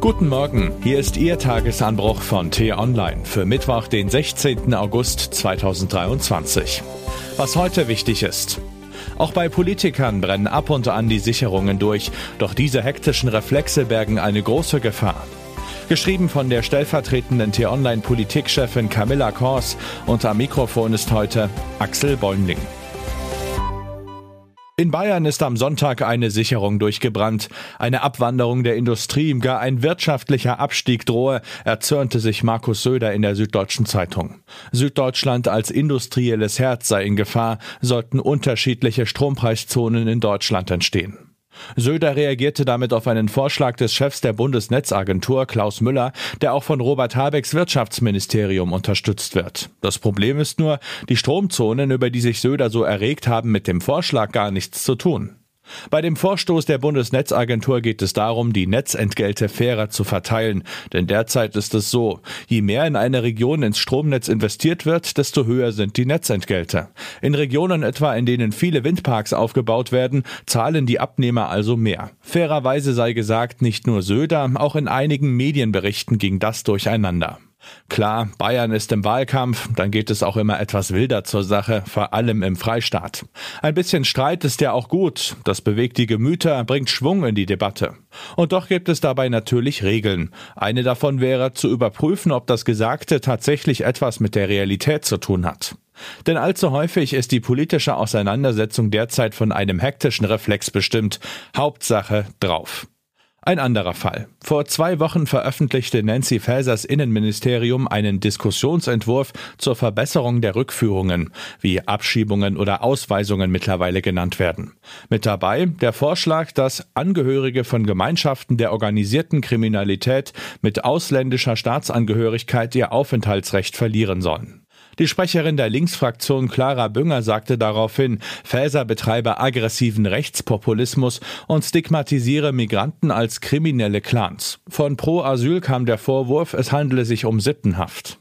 Guten Morgen, hier ist Ihr Tagesanbruch von T-Online für Mittwoch, den 16. August 2023. Was heute wichtig ist. Auch bei Politikern brennen ab und an die Sicherungen durch, doch diese hektischen Reflexe bergen eine große Gefahr. Geschrieben von der stellvertretenden T-Online-Politikchefin Camilla Kors und am Mikrofon ist heute Axel Bäumling. In Bayern ist am Sonntag eine Sicherung durchgebrannt. Eine Abwanderung der Industrie, gar ein wirtschaftlicher Abstieg drohe, erzürnte sich Markus Söder in der Süddeutschen Zeitung. Süddeutschland als industrielles Herz sei in Gefahr, sollten unterschiedliche Strompreiszonen in Deutschland entstehen. Söder reagierte damit auf einen Vorschlag des Chefs der Bundesnetzagentur Klaus Müller, der auch von Robert Habecks Wirtschaftsministerium unterstützt wird. Das Problem ist nur, die Stromzonen, über die sich Söder so erregt haben, mit dem Vorschlag gar nichts zu tun. Bei dem Vorstoß der Bundesnetzagentur geht es darum, die Netzentgelte fairer zu verteilen. Denn derzeit ist es so, je mehr in eine Region ins Stromnetz investiert wird, desto höher sind die Netzentgelte. In Regionen etwa, in denen viele Windparks aufgebaut werden, zahlen die Abnehmer also mehr. Fairerweise sei gesagt, nicht nur Söder, auch in einigen Medienberichten ging das durcheinander. Klar, Bayern ist im Wahlkampf, dann geht es auch immer etwas wilder zur Sache, vor allem im Freistaat. Ein bisschen Streit ist ja auch gut, das bewegt die Gemüter, bringt Schwung in die Debatte. Und doch gibt es dabei natürlich Regeln. Eine davon wäre zu überprüfen, ob das Gesagte tatsächlich etwas mit der Realität zu tun hat. Denn allzu häufig ist die politische Auseinandersetzung derzeit von einem hektischen Reflex bestimmt. Hauptsache drauf. Ein anderer Fall. Vor zwei Wochen veröffentlichte Nancy Fasers Innenministerium einen Diskussionsentwurf zur Verbesserung der Rückführungen, wie Abschiebungen oder Ausweisungen mittlerweile genannt werden. Mit dabei der Vorschlag, dass Angehörige von Gemeinschaften der organisierten Kriminalität mit ausländischer Staatsangehörigkeit ihr Aufenthaltsrecht verlieren sollen. Die Sprecherin der Linksfraktion Clara Bünger sagte daraufhin, Faeser betreibe aggressiven Rechtspopulismus und stigmatisiere Migranten als kriminelle Clans. Von Pro Asyl kam der Vorwurf, es handele sich um Sittenhaft.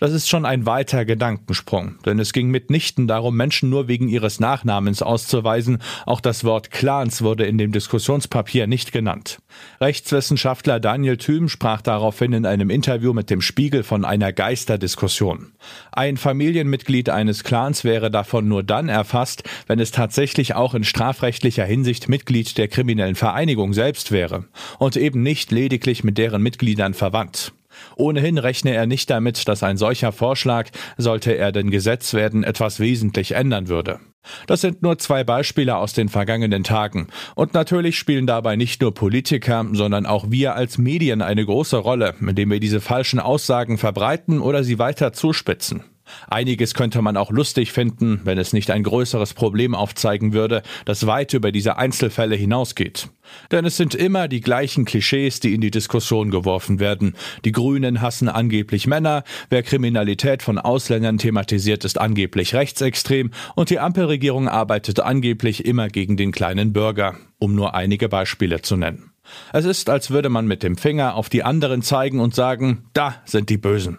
Das ist schon ein weiter Gedankensprung, denn es ging mitnichten darum, Menschen nur wegen ihres Nachnamens auszuweisen. Auch das Wort Clans wurde in dem Diskussionspapier nicht genannt. Rechtswissenschaftler Daniel Thüm sprach daraufhin in einem Interview mit dem Spiegel von einer Geisterdiskussion. Ein Familienmitglied eines Clans wäre davon nur dann erfasst, wenn es tatsächlich auch in strafrechtlicher Hinsicht Mitglied der kriminellen Vereinigung selbst wäre und eben nicht lediglich mit deren Mitgliedern verwandt. Ohnehin rechne er nicht damit, dass ein solcher Vorschlag, sollte er denn Gesetz werden, etwas wesentlich ändern würde. Das sind nur zwei Beispiele aus den vergangenen Tagen. Und natürlich spielen dabei nicht nur Politiker, sondern auch wir als Medien eine große Rolle, indem wir diese falschen Aussagen verbreiten oder sie weiter zuspitzen. Einiges könnte man auch lustig finden, wenn es nicht ein größeres Problem aufzeigen würde, das weit über diese Einzelfälle hinausgeht. Denn es sind immer die gleichen Klischees, die in die Diskussion geworfen werden. Die Grünen hassen angeblich Männer, wer Kriminalität von Ausländern thematisiert, ist angeblich rechtsextrem und die Ampelregierung arbeitet angeblich immer gegen den kleinen Bürger, um nur einige Beispiele zu nennen. Es ist, als würde man mit dem Finger auf die anderen zeigen und sagen, da sind die Bösen.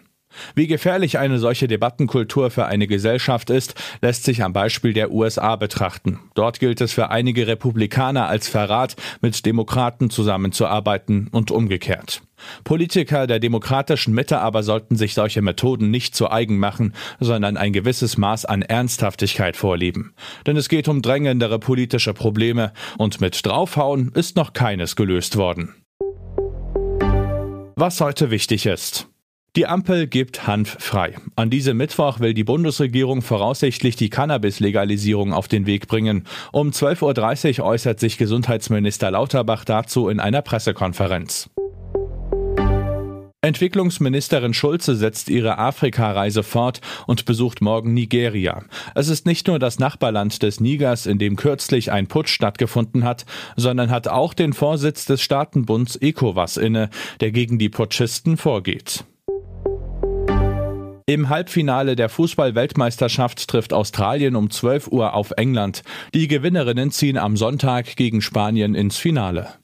Wie gefährlich eine solche Debattenkultur für eine Gesellschaft ist, lässt sich am Beispiel der USA betrachten. Dort gilt es für einige Republikaner als Verrat, mit Demokraten zusammenzuarbeiten und umgekehrt. Politiker der demokratischen Mitte aber sollten sich solche Methoden nicht zu eigen machen, sondern ein gewisses Maß an Ernsthaftigkeit vorleben. Denn es geht um drängendere politische Probleme und mit Draufhauen ist noch keines gelöst worden. Was heute wichtig ist. Die Ampel gibt Hanf frei. An diesem Mittwoch will die Bundesregierung voraussichtlich die Cannabis-Legalisierung auf den Weg bringen. Um 12.30 Uhr äußert sich Gesundheitsminister Lauterbach dazu in einer Pressekonferenz. Entwicklungsministerin Schulze setzt ihre Afrika-Reise fort und besucht morgen Nigeria. Es ist nicht nur das Nachbarland des Nigers, in dem kürzlich ein Putsch stattgefunden hat, sondern hat auch den Vorsitz des Staatenbunds ECOWAS inne, der gegen die Putschisten vorgeht. Im Halbfinale der Fußball-Weltmeisterschaft trifft Australien um 12 Uhr auf England. Die Gewinnerinnen ziehen am Sonntag gegen Spanien ins Finale.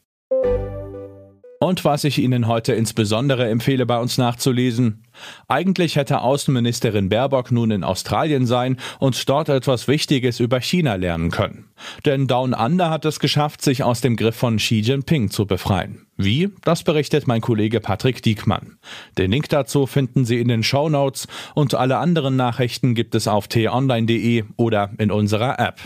Und was ich Ihnen heute insbesondere empfehle, bei uns nachzulesen. Eigentlich hätte Außenministerin Baerbock nun in Australien sein und dort etwas Wichtiges über China lernen können. Denn Down Under hat es geschafft, sich aus dem Griff von Xi Jinping zu befreien. Wie? Das berichtet mein Kollege Patrick Diekmann. Den Link dazu finden Sie in den Show Notes und alle anderen Nachrichten gibt es auf t-online.de oder in unserer App.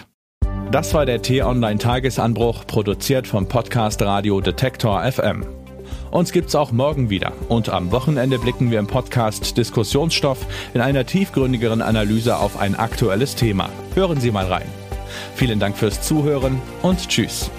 Das war der T-Online Tagesanbruch, produziert vom Podcast Radio Detektor FM. Uns gibt's auch morgen wieder und am Wochenende blicken wir im Podcast Diskussionsstoff in einer tiefgründigeren Analyse auf ein aktuelles Thema. Hören Sie mal rein. Vielen Dank fürs Zuhören und Tschüss.